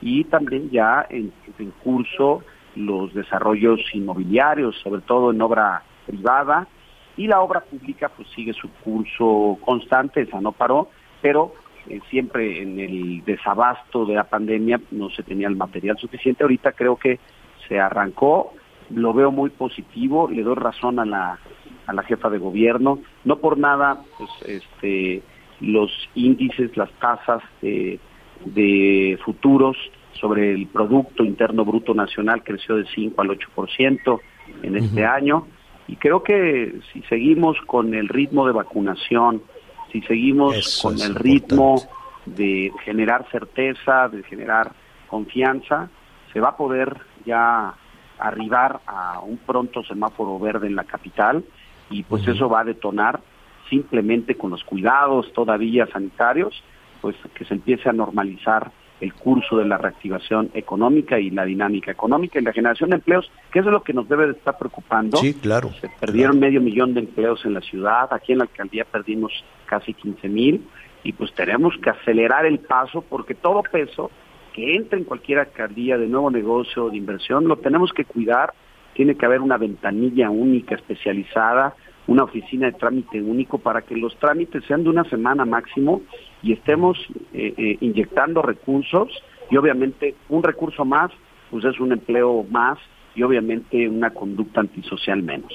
[SPEAKER 9] y también ya en, en curso los desarrollos inmobiliarios, sobre todo en obra privada y la obra pública pues sigue su curso constante, esa no paró, pero eh, siempre en el desabasto de la pandemia no se tenía el material suficiente. Ahorita creo que se arrancó lo veo muy positivo, le doy razón a la, a la jefa de gobierno. No por nada, pues, este, los índices, las tasas de, de futuros sobre el Producto Interno Bruto Nacional creció de 5 al 8% en este año. Y creo que si seguimos con el ritmo de vacunación, si seguimos con el ritmo de generar certeza, de generar confianza, se va a poder ya arribar a un pronto semáforo verde en la capital y pues eso va a detonar simplemente con los cuidados todavía sanitarios, pues que se empiece a normalizar el curso de la reactivación económica y la dinámica económica y la generación de empleos, que es lo que nos debe de estar preocupando.
[SPEAKER 2] Sí, claro.
[SPEAKER 9] Se perdieron medio millón de empleos en la ciudad, aquí en la alcaldía perdimos casi 15 mil y pues tenemos que acelerar el paso porque todo peso que entre en cualquier alcaldía de nuevo negocio o de inversión lo tenemos que cuidar, tiene que haber una ventanilla única especializada, una oficina de trámite único para que los trámites sean de una semana máximo y estemos eh, eh, inyectando recursos y obviamente un recurso más pues es un empleo más y obviamente una conducta antisocial menos.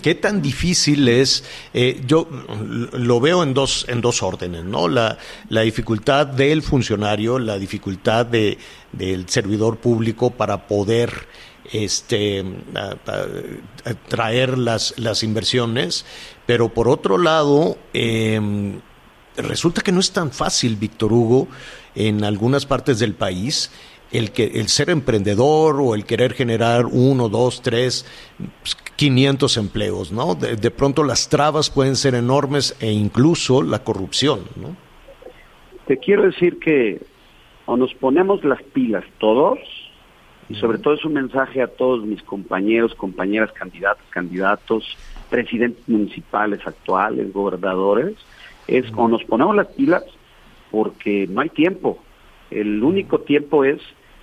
[SPEAKER 2] ¿Qué tan difícil es? Eh, yo lo veo en dos en dos órdenes, ¿no? La, la dificultad del funcionario, la dificultad de, del servidor público para poder este, traer las, las inversiones, pero por otro lado, em, resulta que no es tan fácil, Víctor Hugo, en algunas partes del país, el, que, el ser emprendedor o el querer generar uno, dos, tres, 500 empleos, ¿no? De, de, pronto las trabas pueden ser enormes e incluso la corrupción, ¿no?
[SPEAKER 9] Te quiero decir que o nos ponemos las pilas todos, y sobre todo es un mensaje a todos mis compañeros, compañeras, candidatos, candidatos, presidentes municipales actuales, gobernadores, es o nos ponemos las pilas porque no hay tiempo. El único tiempo es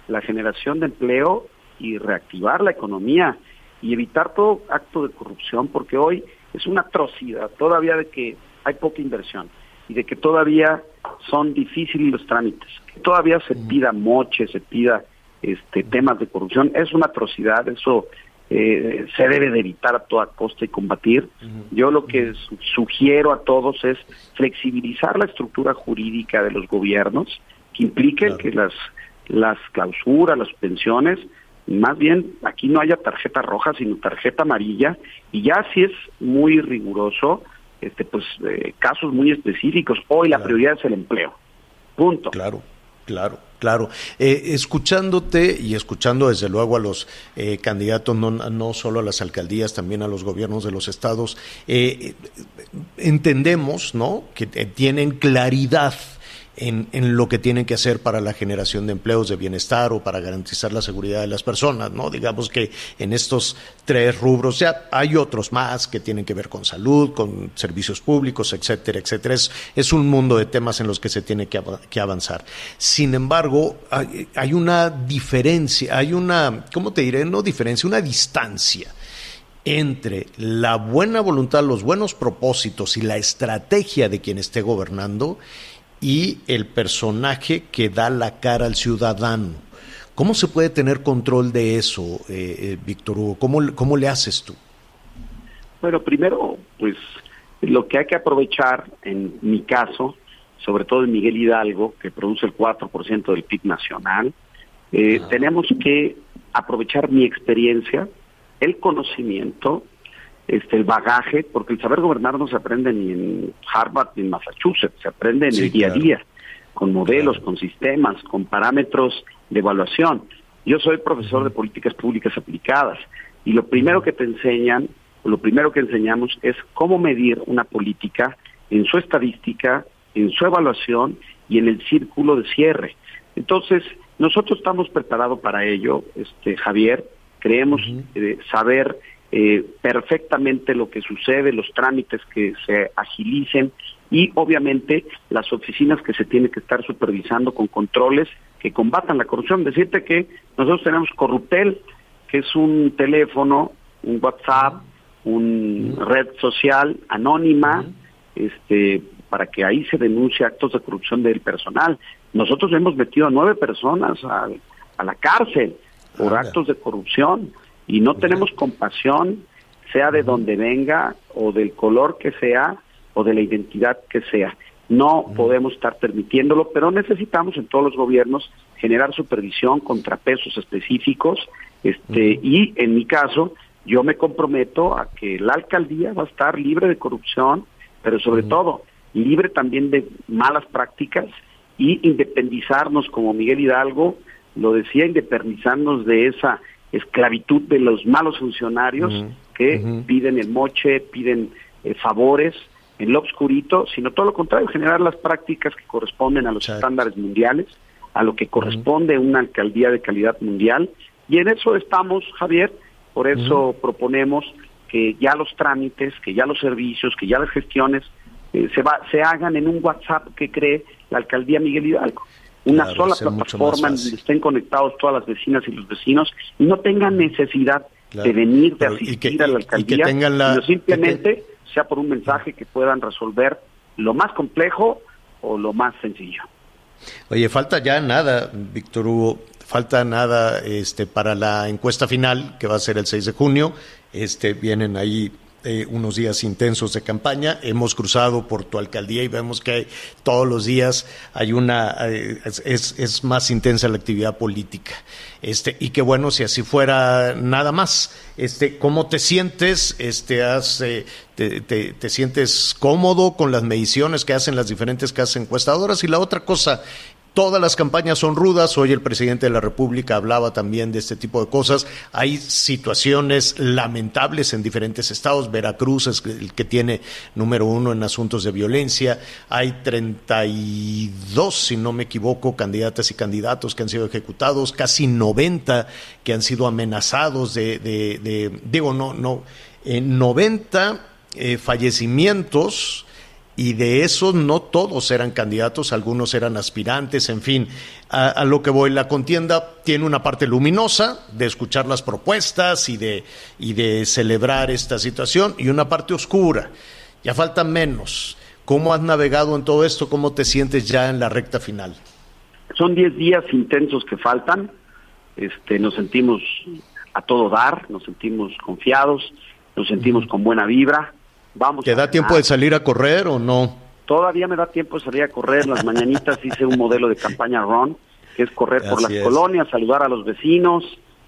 [SPEAKER 9] la generación de empleo y reactivar la economía y evitar todo acto de corrupción, porque hoy es una atrocidad todavía de que hay poca inversión y de que todavía son difíciles los trámites, que todavía se pida moche, se pida este, temas de corrupción. Es una atrocidad, eso eh, se debe de evitar a toda costa y combatir. Yo lo que sugiero a todos es flexibilizar la estructura jurídica de los gobiernos, que implique que las, las clausuras, las pensiones, más bien aquí no haya tarjeta roja, sino tarjeta amarilla, y ya si es muy riguroso, este pues eh, casos muy específicos. Hoy la prioridad es el empleo. Punto.
[SPEAKER 2] Claro, claro. Claro, eh, escuchándote y escuchando desde luego a los eh, candidatos, no, no, solo a las alcaldías, también a los gobiernos de los estados, eh, entendemos ¿no? que tienen claridad en, lo que tienen que hacer para la generación de empleos de bienestar o para garantizar la seguridad de las personas, ¿no? Digamos que en estos tres rubros ya hay otros más que tienen que ver con salud, con servicios públicos, etcétera, etcétera. Es, un mundo de temas en los que se tiene que, avanzar. Sin embargo, hay una diferencia, hay una, ¿cómo te diré? No diferencia, una distancia entre la buena voluntad, los buenos propósitos y la estrategia de quien esté gobernando y el personaje que da la cara al ciudadano. ¿Cómo se puede tener control de eso, eh, eh, Víctor Hugo? ¿Cómo, ¿Cómo le haces tú?
[SPEAKER 9] Bueno, primero, pues lo que hay que aprovechar, en mi caso, sobre todo en Miguel Hidalgo, que produce el 4% del PIB nacional, eh, tenemos que aprovechar mi experiencia, el conocimiento este, el bagaje, porque el saber gobernar no se aprende ni en Harvard ni en Massachusetts, se aprende en el día a día, con modelos, con sistemas, con parámetros de evaluación. Yo soy profesor de políticas públicas aplicadas y lo primero que te enseñan, lo primero que enseñamos es cómo medir una política en su estadística, en su evaluación y en el círculo de cierre. Entonces, nosotros estamos preparados para ello, este Javier, creemos eh, saber eh, perfectamente lo que sucede, los trámites que se agilicen y obviamente las oficinas que se tienen que estar supervisando con controles que combatan la corrupción. Decirte que nosotros tenemos Corruptel, que es un teléfono, un WhatsApp, una red social anónima, este para que ahí se denuncie actos de corrupción del personal. Nosotros hemos metido a nueve personas a, a la cárcel por actos de corrupción y no tenemos compasión, sea de donde venga o del color que sea o de la identidad que sea. No podemos estar permitiéndolo, pero necesitamos en todos los gobiernos generar supervisión, contrapesos específicos, este, y en mi caso, yo me comprometo a que la alcaldía va a estar libre de corrupción, pero sobre todo libre también de malas prácticas y independizarnos como Miguel Hidalgo lo decía, independizarnos de esa esclavitud de los malos funcionarios que piden el moche, piden eh, favores en lo obscurito, sino todo lo contrario, generar las prácticas que corresponden a los estándares mundiales, a lo que corresponde una alcaldía de calidad mundial. Y en eso estamos, Javier, por eso proponemos que ya los trámites, que ya los servicios, que ya las gestiones eh, se, va, se hagan en un WhatsApp que cree la alcaldía Miguel Hidalgo una sola plataforma en donde estén conectados todas las vecinas y los vecinos y no tengan necesidad de venir, de asistir a la alcaldía, sino simplemente sea por un mensaje que puedan resolver lo más complejo o lo más sencillo.
[SPEAKER 2] Oye, falta ya nada, Víctor Hugo, falta nada este para la encuesta final que va a ser el 6 de junio. Este vienen ahí eh, unos días intensos de campaña. Hemos cruzado por tu alcaldía y vemos que todos los días hay una eh, es, es, más intensa la actividad política. Este y que bueno si así fuera nada más. Este cómo te sientes este has, eh, te, te, te, sientes cómodo con las mediciones que hacen las diferentes casas encuestadoras y la otra cosa Todas las campañas son rudas. Hoy el presidente de la República hablaba también de este tipo de cosas. Hay situaciones lamentables en diferentes estados. Veracruz es el que tiene número uno en asuntos de violencia. Hay 32, si no me equivoco, candidatas y candidatos que han sido ejecutados. Casi 90 que han sido amenazados de, digo, no, no, 90 eh, fallecimientos y de esos no todos eran candidatos, algunos eran aspirantes, en fin, a, lo que voy, la contienda tiene una parte luminosa de escuchar las propuestas y de, y de celebrar esta situación y una parte oscura, ya falta menos. ¿Cómo has navegado en todo esto? ¿Cómo te sientes ya en la recta final?
[SPEAKER 9] Son 10 días intensos que faltan, este, nos sentimos a todo dar, nos sentimos confiados, nos sentimos con buena vibra, Vamos
[SPEAKER 2] ¿Te da tiempo de salir a correr o no?
[SPEAKER 9] Todavía me da tiempo de salir a correr. Las mañanitas hice un modelo de campaña run, que es correr por las colonias, saludar a los vecinos,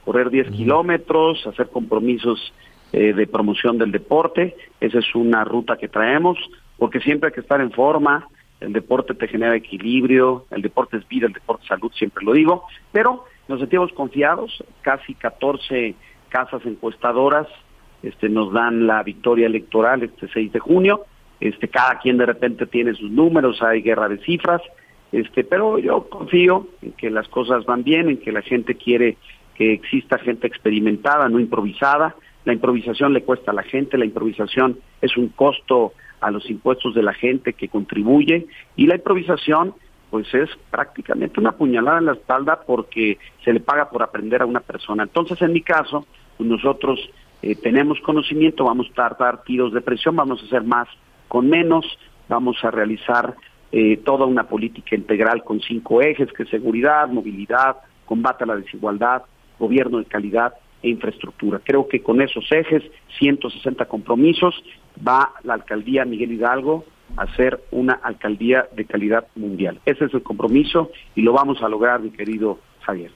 [SPEAKER 9] correr 10 kilómetros, hacer compromisos eh, de promoción del deporte. Esa es una ruta que traemos, porque siempre hay que estar en forma. El deporte te genera equilibrio, el deporte es vida, el deporte es salud, siempre lo digo. Pero nos sentimos confiados, casi 14 casas encuestadoras este, nos dan la victoria electoral este 6 de junio. Este, cada quien de repente tiene sus números, hay guerra de cifras, este, pero yo confío en que las cosas van bien, en que la gente quiere que exista gente experimentada, no improvisada. La improvisación le cuesta a la gente, la improvisación es un costo a los impuestos de la gente que contribuye y la improvisación pues es prácticamente una puñalada en la espalda porque se le paga por aprender a una persona. Entonces, en mi caso, pues nosotros eh, tenemos conocimiento, vamos a dar tiros de presión, vamos a hacer más con menos, vamos a realizar eh, toda una política integral con cinco ejes, que es seguridad, movilidad, combate a la desigualdad, gobierno de calidad e infraestructura. Creo que con esos ejes, 160 compromisos, va la alcaldía Miguel Hidalgo a ser una alcaldía de calidad mundial. Ese es el compromiso y lo vamos a lograr, mi querido Javier.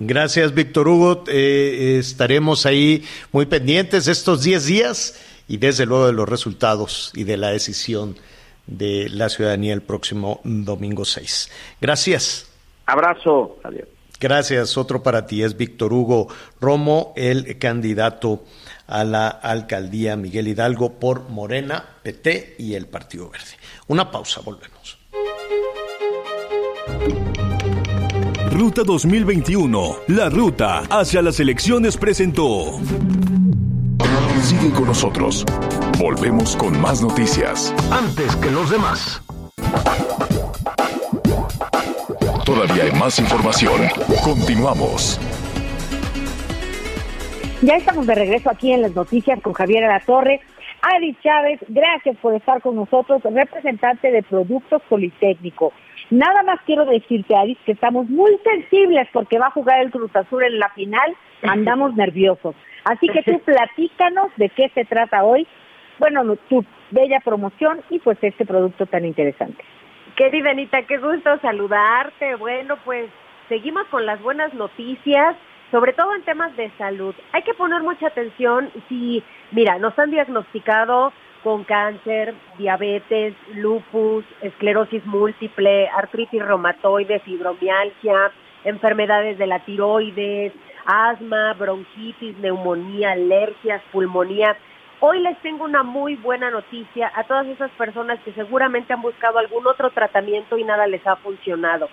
[SPEAKER 2] Gracias, Víctor Hugo. Eh, estaremos ahí muy pendientes estos 10 días y desde luego de los resultados y de la decisión de la ciudadanía el próximo domingo 6. Gracias.
[SPEAKER 9] Abrazo, Javier.
[SPEAKER 2] Gracias. Otro para ti es Víctor Hugo Romo, el candidato a la alcaldía Miguel Hidalgo por Morena, PT y el Partido Verde. Una pausa, volvemos.
[SPEAKER 8] Ruta 2021, la ruta hacia las elecciones presentó.
[SPEAKER 3] Sigue con nosotros. Volvemos con más noticias.
[SPEAKER 8] Antes que los demás.
[SPEAKER 3] Todavía hay más información. Continuamos.
[SPEAKER 5] Ya estamos de regreso aquí en las noticias con Javier La Torre. Adi Chávez, gracias por estar con nosotros, representante de Productos Politécnico. Nada más quiero decirte, Aris, que estamos muy sensibles porque va a jugar el Cruz Azul en la final, andamos nerviosos. Así que tú platícanos de qué se trata hoy, bueno, tu bella promoción y pues este producto tan interesante.
[SPEAKER 10] Querida Anita, qué gusto saludarte. Bueno, pues seguimos con las buenas noticias, sobre todo en temas de salud. Hay que poner mucha atención si, mira, nos han diagnosticado con cáncer, diabetes, lupus, esclerosis múltiple, artritis reumatoide, fibromialgia, enfermedades de la tiroides, asma, bronquitis, neumonía, alergias, pulmonía. Hoy les tengo una muy buena noticia a todas esas personas que seguramente han buscado algún otro tratamiento y nada les ha funcionado.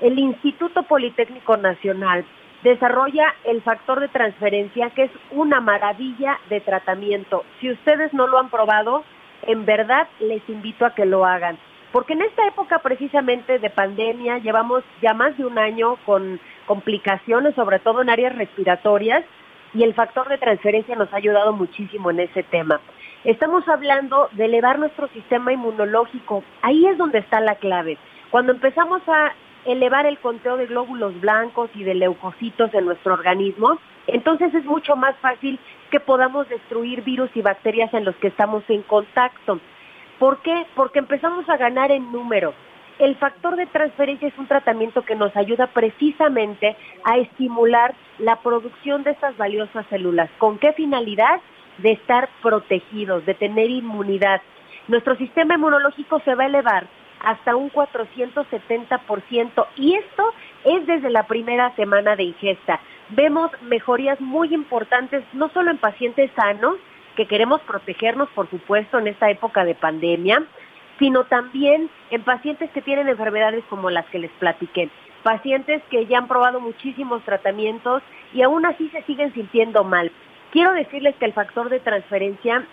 [SPEAKER 10] El Instituto Politécnico Nacional desarrolla el factor de transferencia, que es una maravilla de tratamiento. Si ustedes no lo han probado, en verdad les invito a que lo hagan. Porque en esta época precisamente de pandemia llevamos ya más de un año con complicaciones, sobre todo en áreas respiratorias, y el factor de transferencia nos ha ayudado muchísimo en ese tema. Estamos hablando de elevar nuestro sistema inmunológico. Ahí es donde está la clave. Cuando empezamos a elevar el conteo de glóbulos blancos y de leucocitos en nuestro organismo, entonces es mucho más fácil que podamos destruir virus y bacterias en los que estamos en contacto. ¿Por qué? Porque empezamos a ganar en número. El factor de transferencia es un tratamiento que nos ayuda precisamente a estimular la producción de estas valiosas células. ¿Con qué finalidad? De estar protegidos, de tener inmunidad. Nuestro sistema inmunológico se va a elevar hasta un 470% y esto es desde la primera semana de ingesta. Vemos mejorías muy importantes no solo en pacientes sanos, que queremos protegernos por supuesto en esta época de pandemia, sino también en pacientes que tienen enfermedades como las que les platiqué, pacientes que ya han probado muchísimos tratamientos y aún así se siguen sintiendo mal. Quiero decirles que el factor de transferencia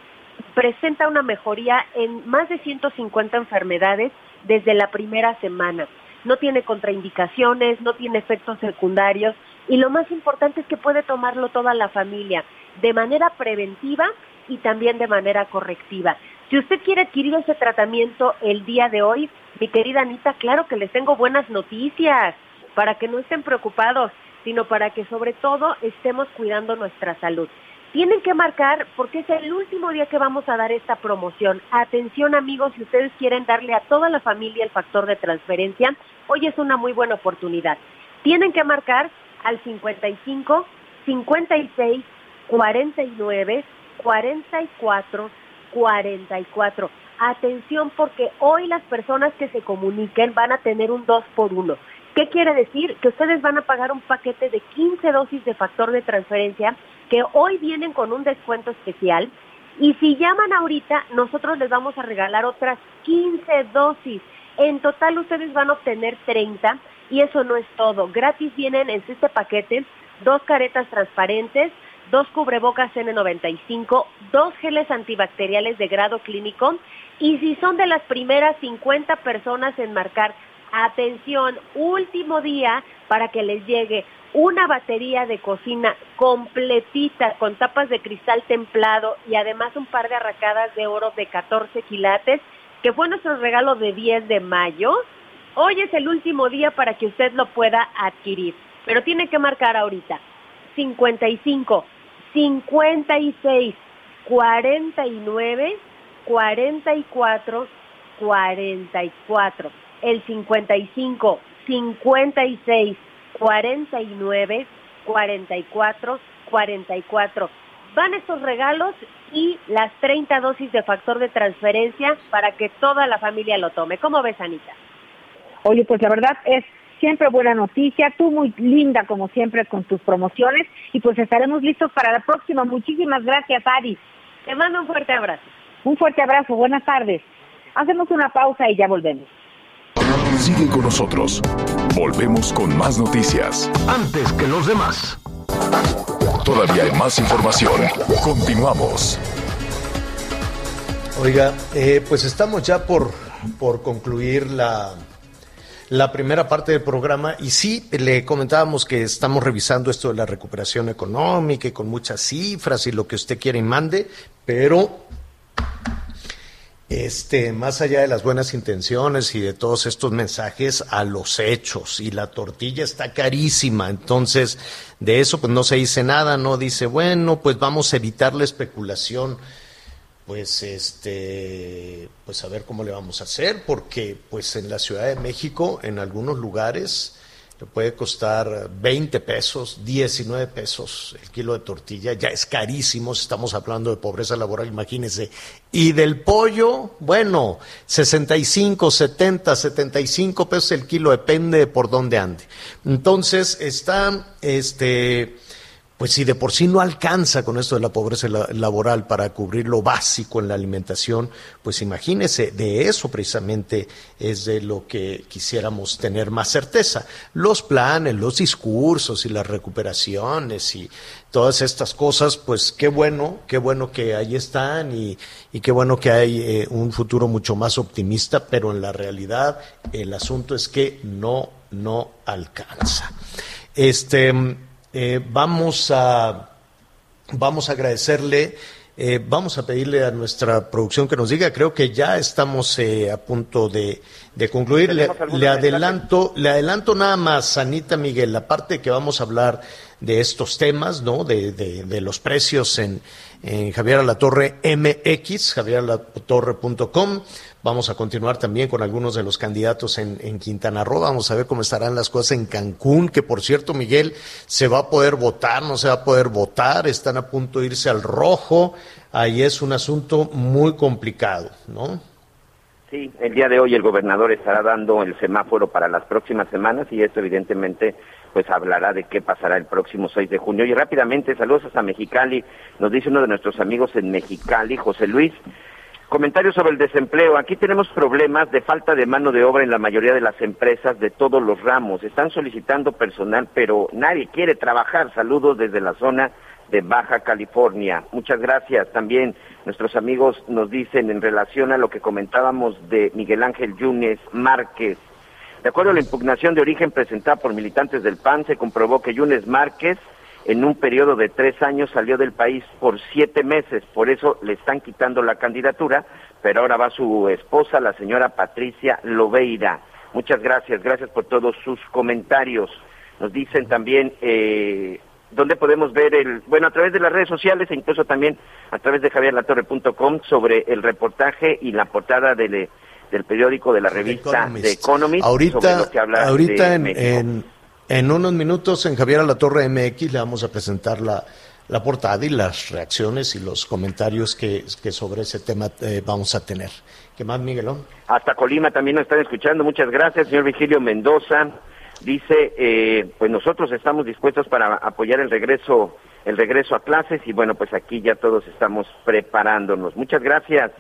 [SPEAKER 10] presenta una mejoría en más de 150 enfermedades desde la primera semana. No tiene contraindicaciones, no tiene efectos secundarios y lo más importante es que puede tomarlo toda la familia de manera preventiva y también de manera correctiva. Si usted quiere adquirir ese tratamiento el día de hoy, mi querida Anita, claro que les tengo buenas noticias para que no estén preocupados, sino para que sobre todo estemos cuidando nuestra salud. Tienen que marcar porque es el último día que vamos a dar esta promoción. Atención amigos, si ustedes quieren darle a toda la familia el factor de transferencia, hoy es una muy buena oportunidad. Tienen que marcar al 55 56 49 44 44. Atención porque hoy las personas que se comuniquen van a tener un 2 por 1. ¿Qué quiere decir? Que ustedes van a pagar un paquete de 15 dosis de factor de transferencia que hoy vienen con un descuento especial y si llaman ahorita, nosotros les vamos a regalar otras 15 dosis. En total ustedes van a obtener 30 y eso no es todo. Gratis vienen en este paquete dos caretas transparentes, dos cubrebocas N95, dos geles antibacteriales de grado clínico y si son de las primeras 50 personas en marcar atención, último día para que les llegue una batería de cocina completita con tapas de cristal templado y además un par de arracadas de oro de 14 quilates, que fue nuestro regalo de 10 de mayo. Hoy es el último día para que usted lo pueda adquirir, pero tiene que marcar ahorita 55, 56, 49, 44, 44. El 55, 56, 49 44 44. Van estos regalos y las 30 dosis de factor de transferencia para que toda la familia lo tome. ¿Cómo ves, Anita?
[SPEAKER 5] Oye, pues la verdad es siempre buena noticia, tú muy linda como siempre con tus promociones y pues estaremos listos para la próxima. Muchísimas gracias, Ari.
[SPEAKER 10] Te mando un fuerte abrazo.
[SPEAKER 5] Un fuerte abrazo, buenas tardes. Hacemos una pausa y ya volvemos.
[SPEAKER 3] Sigue con nosotros. Volvemos con más noticias.
[SPEAKER 8] Antes que los demás.
[SPEAKER 3] Todavía hay más información. Continuamos.
[SPEAKER 2] Oiga, eh, pues estamos ya por, por concluir la, la primera parte del programa y sí, le comentábamos que estamos revisando esto de la recuperación económica y con muchas cifras y lo que usted quiere y mande, pero este, más allá de las buenas intenciones y de todos estos mensajes, a los hechos. Y la tortilla está carísima. Entonces, de eso pues no se dice nada, no dice, bueno, pues vamos a evitar la especulación. Pues este, pues a ver cómo le vamos a hacer, porque pues en la Ciudad de México, en algunos lugares, le puede costar 20 pesos, 19 pesos el kilo de tortilla, ya es carísimo, estamos hablando de pobreza laboral, imagínense. Y del pollo, bueno, 65, 70, 75 pesos el kilo, depende de por dónde ande. Entonces, está este pues si de por sí no alcanza con esto de la pobreza laboral para cubrir lo básico en la alimentación, pues imagínese, de eso precisamente es de lo que quisiéramos tener más certeza. Los planes, los discursos y las recuperaciones y todas estas cosas, pues qué bueno, qué bueno que ahí están y, qué bueno que hay eh, un futuro mucho más optimista, pero en la realidad el asunto es que no, no alcanza. Este eh, vamos, a, vamos a agradecerle, eh, vamos a pedirle a nuestra producción que nos diga, creo que ya estamos eh, a punto de, concluir. Le, adelanto, le adelanto nada más, Anita Miguel, la parte que vamos a hablar de estos temas, ¿no? De, de, los precios en, en Javier Alatorre MX, javieralatorre.com. Vamos a continuar también con algunos de los candidatos en, Quintana Roo. Vamos a ver cómo estarán las cosas en Cancún, que por cierto, Miguel, se va a poder votar, no se va a poder votar, están a punto de irse al rojo. Ahí es un asunto muy complicado, ¿no?
[SPEAKER 6] Sí, el día de hoy el gobernador estará dando el semáforo para las próximas semanas y esto evidentemente pues hablará de qué pasará el próximo 6 de junio. Y rápidamente, saludos a Mexicali, nos dice uno de nuestros amigos en Mexicali, José Luis, Comentarios sobre el desempleo. Aquí tenemos problemas de falta de mano de obra en la mayoría de las empresas de todos los ramos. Están solicitando personal, pero nadie quiere trabajar. Saludos desde la zona de Baja California. Muchas gracias. También nuestros amigos nos dicen en relación a lo que comentábamos de Miguel Ángel Yunes Márquez. De acuerdo a la impugnación de origen presentada por militantes del PAN, se comprobó que Yunes Márquez en un periodo de tres años salió del país por siete meses, por eso le están quitando la candidatura, pero ahora va su esposa, la señora Patricia Lobeira. Muchas gracias, gracias por todos sus comentarios. Nos dicen también eh, dónde podemos ver el, bueno, a través de las redes sociales e incluso también a través de javierlatorre.com sobre el reportaje y la portada del, del periódico de la revista The Economist.
[SPEAKER 2] Ahorita, ahorita en en unos minutos en Javier Torre MX le vamos a presentar la, la portada y las reacciones y los comentarios que, que sobre ese tema eh, vamos a tener. ¿Qué más, Miguelón?
[SPEAKER 6] Hasta Colima también nos están escuchando. Muchas gracias, señor Vigilio Mendoza. Dice, eh, pues nosotros estamos dispuestos para apoyar el regreso, el regreso a clases y bueno, pues aquí ya todos estamos preparándonos. Muchas gracias.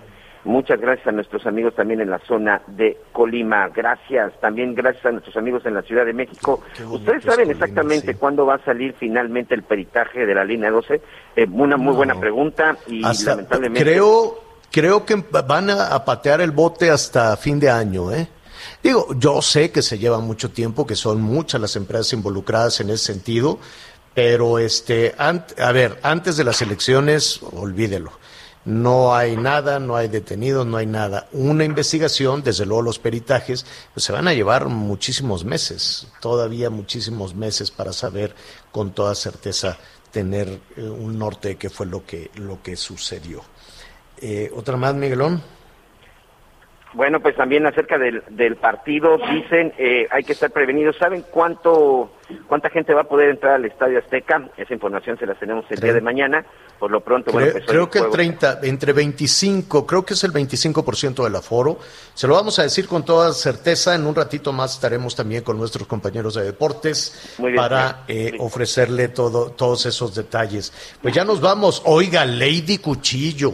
[SPEAKER 6] Muchas gracias a nuestros amigos también en la zona de Colima. Gracias. También gracias a nuestros amigos en la Ciudad de México. ¿Ustedes saben exactamente cuándo va a salir finalmente el peritaje de la línea 12? Eh, una muy buena pregunta y lamentablemente...
[SPEAKER 2] Creo, creo que van a, patear el bote hasta fin de año, ¿eh? Digo, yo sé que se lleva mucho tiempo, que son muchas las empresas involucradas en ese sentido, pero este, a ver, antes de las elecciones, olvídelo no hay nada, no hay detenidos, no hay nada. Una investigación, desde luego los peritajes, pues se van a llevar muchísimos meses, todavía muchísimos meses para saber con toda certeza tener eh, un norte de qué fue lo que, lo que sucedió. Eh, ¿Otra más, Miguelón?
[SPEAKER 6] Bueno, pues también acerca del, del partido, dicen, eh, hay que estar prevenidos. ¿Saben cuánto, cuánta gente va a poder entrar al Estadio Azteca? Esa información se la tenemos el día de mañana. Por lo pronto,
[SPEAKER 2] creo, bueno, pues creo que el 30, entre 25, creo que es el 25% del aforo. Se lo vamos a decir con toda certeza. En un ratito más estaremos también con nuestros compañeros de deportes para eh, ofrecerle todo, todos esos detalles. Pues ya nos vamos. Oiga, Lady Cuchillo.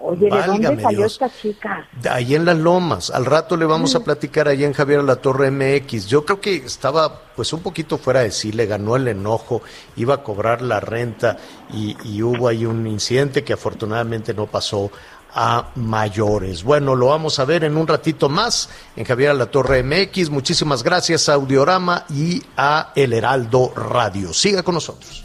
[SPEAKER 5] Oye, ¿de dónde salió esta chica?
[SPEAKER 2] Ahí en las Lomas. Al rato le vamos a mm. platicar ahí en Javier La Torre MX. Yo creo que estaba pues un poquito fuera de sí, le ganó el enojo, iba a cobrar la renta y, y hubo ahí un incidente que afortunadamente no pasó a mayores. Bueno, lo vamos a ver en un ratito más en Javier La Torre MX. Muchísimas gracias a Audiorama y a El Heraldo Radio. Siga con nosotros.